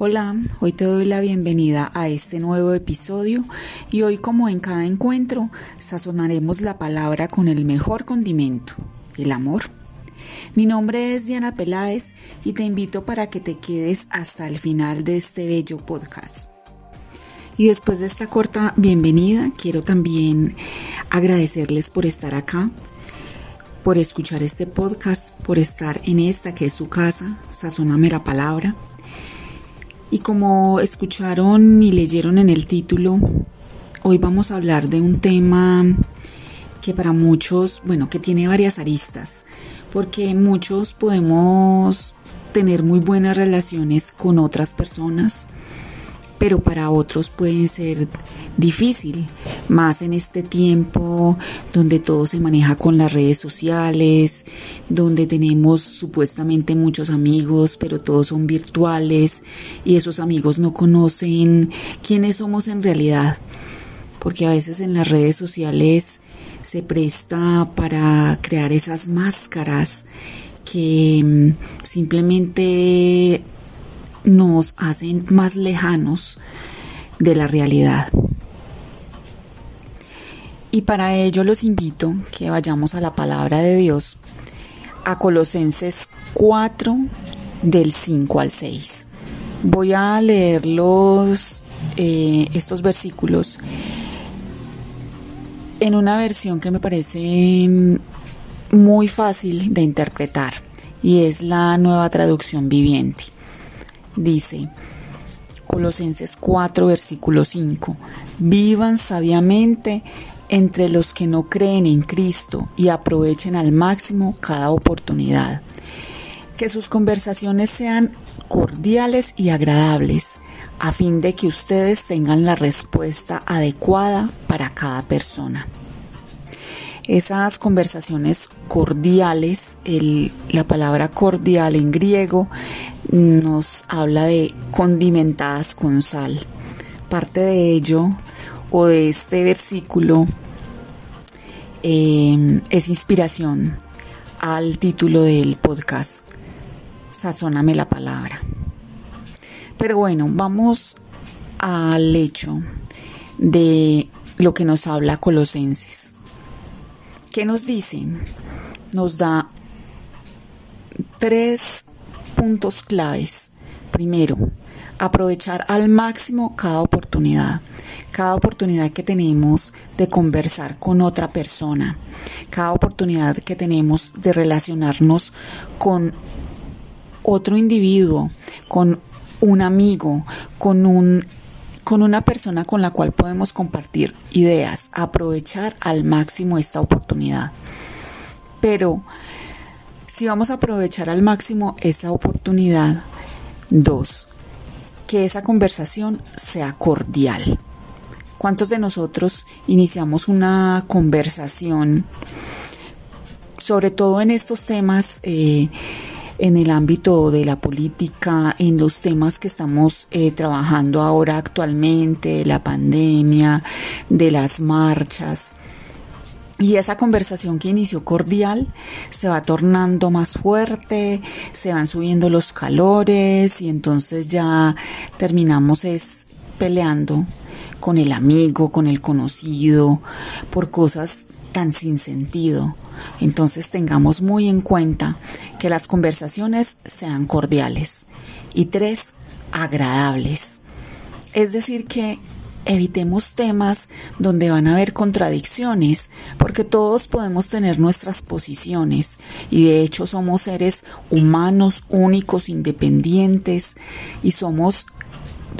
Hola, hoy te doy la bienvenida a este nuevo episodio y hoy como en cada encuentro sazonaremos la palabra con el mejor condimento, el amor. Mi nombre es Diana Peláez y te invito para que te quedes hasta el final de este bello podcast. Y después de esta corta bienvenida, quiero también agradecerles por estar acá, por escuchar este podcast, por estar en esta que es su casa, Sazóname la Palabra. Y como escucharon y leyeron en el título, hoy vamos a hablar de un tema que para muchos, bueno, que tiene varias aristas, porque muchos podemos tener muy buenas relaciones con otras personas, pero para otros puede ser difícil, más en este tiempo donde todo se maneja con las redes sociales, donde tenemos supuestamente muchos amigos, pero todos son virtuales y esos amigos no conocen quiénes somos en realidad, porque a veces en las redes sociales se presta para crear esas máscaras que mm, simplemente nos hacen más lejanos de la realidad. Y para ello los invito que vayamos a la palabra de Dios, a Colosenses 4 del 5 al 6. Voy a leer los, eh, estos versículos en una versión que me parece muy fácil de interpretar y es la nueva traducción viviente. Dice, Colosenses 4, versículo 5, vivan sabiamente entre los que no creen en Cristo y aprovechen al máximo cada oportunidad. Que sus conversaciones sean cordiales y agradables, a fin de que ustedes tengan la respuesta adecuada para cada persona. Esas conversaciones cordiales, la palabra cordial en griego nos habla de condimentadas con sal. Parte de ello o de este versículo em, es inspiración al título del podcast, Sazóname la palabra. Pero bueno, vamos al hecho de lo que nos habla Colosenses. ¿Qué nos dicen? Nos da tres puntos claves. Primero, aprovechar al máximo cada oportunidad, cada oportunidad que tenemos de conversar con otra persona, cada oportunidad que tenemos de relacionarnos con otro individuo, con un amigo, con un con una persona con la cual podemos compartir ideas, aprovechar al máximo esta oportunidad. Pero si vamos a aprovechar al máximo esa oportunidad, dos, que esa conversación sea cordial. ¿Cuántos de nosotros iniciamos una conversación, sobre todo en estos temas, eh, en el ámbito de la política, en los temas que estamos eh, trabajando ahora actualmente, la pandemia, de las marchas? Y esa conversación que inició cordial se va tornando más fuerte, se van subiendo los calores y entonces ya terminamos es peleando con el amigo, con el conocido, por cosas tan sin sentido. Entonces tengamos muy en cuenta que las conversaciones sean cordiales y tres, agradables. Es decir, que evitemos temas donde van a haber contradicciones, porque todos podemos tener nuestras posiciones y de hecho somos seres humanos, únicos, independientes y somos,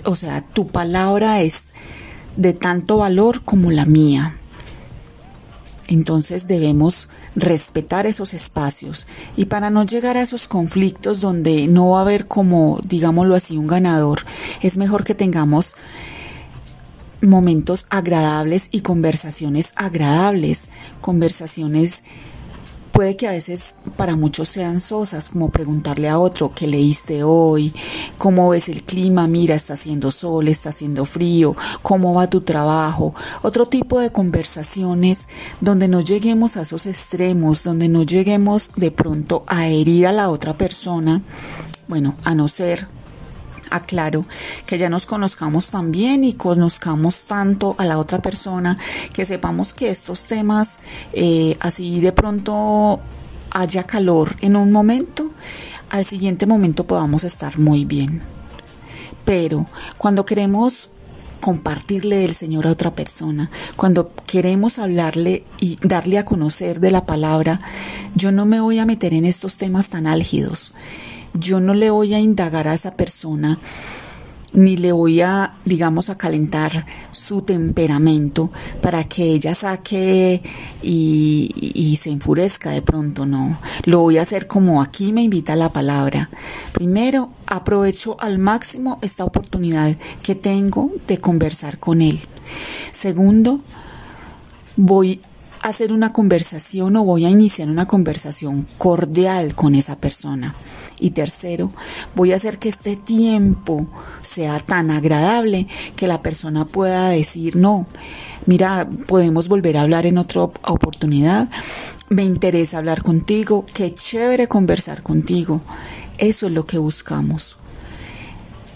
o sea, tu palabra es de tanto valor como la mía. Entonces debemos respetar esos espacios. Y para no llegar a esos conflictos donde no va a haber como, digámoslo así, un ganador, es mejor que tengamos momentos agradables y conversaciones agradables, conversaciones puede que a veces para muchos sean sosas, como preguntarle a otro qué leíste hoy, cómo ves el clima, mira, está haciendo sol, está haciendo frío, cómo va tu trabajo, otro tipo de conversaciones donde no lleguemos a esos extremos, donde no lleguemos de pronto a herir a la otra persona, bueno, a no ser aclaro que ya nos conozcamos tan bien y conozcamos tanto a la otra persona que sepamos que estos temas eh, así de pronto haya calor en un momento al siguiente momento podamos estar muy bien. Pero cuando queremos compartirle del Señor a otra persona, cuando queremos hablarle y darle a conocer de la palabra, yo no me voy a meter en estos temas tan álgidos yo no le voy a indagar a esa persona ni le voy a, digamos, a calentar su temperamento para que ella saque y, se enfurezca de pronto, no. Lo voy a hacer como aquí me invita la palabra. Primero, aprovecho al máximo esta oportunidad que tengo de conversar con él. Segundo, voy a hacer una conversación o voy a iniciar una conversación cordial con esa persona. Y tercero, voy a hacer que este tiempo sea tan agradable que la persona pueda decir, no, mira, podemos volver a hablar en otra oportunidad, me interesa hablar contigo, qué chévere conversar contigo. Eso es lo que buscamos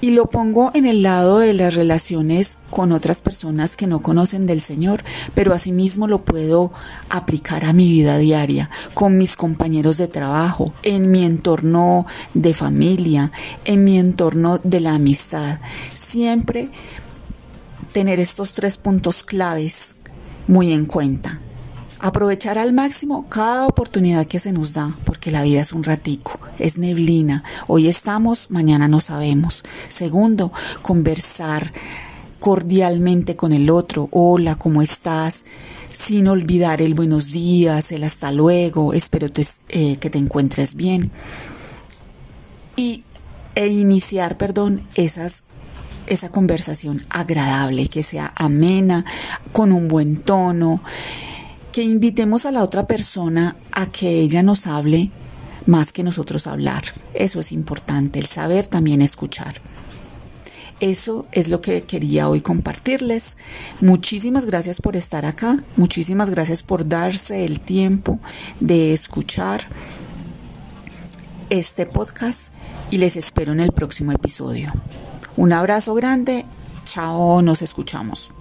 y lo pongo en el lado de las relaciones con otras personas que no conocen del Señor, pero asimismo lo puedo aplicar a mi vida diaria, con mis compañeros de trabajo, en mi entorno de familia, en mi entorno de la amistad. Siempre tener estos tres puntos claves muy en cuenta. Aprovechar al máximo cada oportunidad que se nos da, porque la vida es un ratico, es neblina. Hoy estamos, mañana no sabemos. Segundo, conversar cordialmente con el otro. Hola, ¿cómo estás? Sin olvidar el buenos días, el hasta luego, espero eh, que te encuentres bien. Y, e iniciar, perdón, esa conversación agradable, que sea amena, con un buen tono, que invitemos a la otra persona a que ella nos hable más que nosotros hablar. Eso es importante, el saber también escuchar. Eso es lo que quería hoy compartirles. Muchísimas gracias por estar acá, muchísimas gracias por darse el tiempo de escuchar este podcast y les espero en el próximo episodio. Un abrazo grande, chao, nos escuchamos.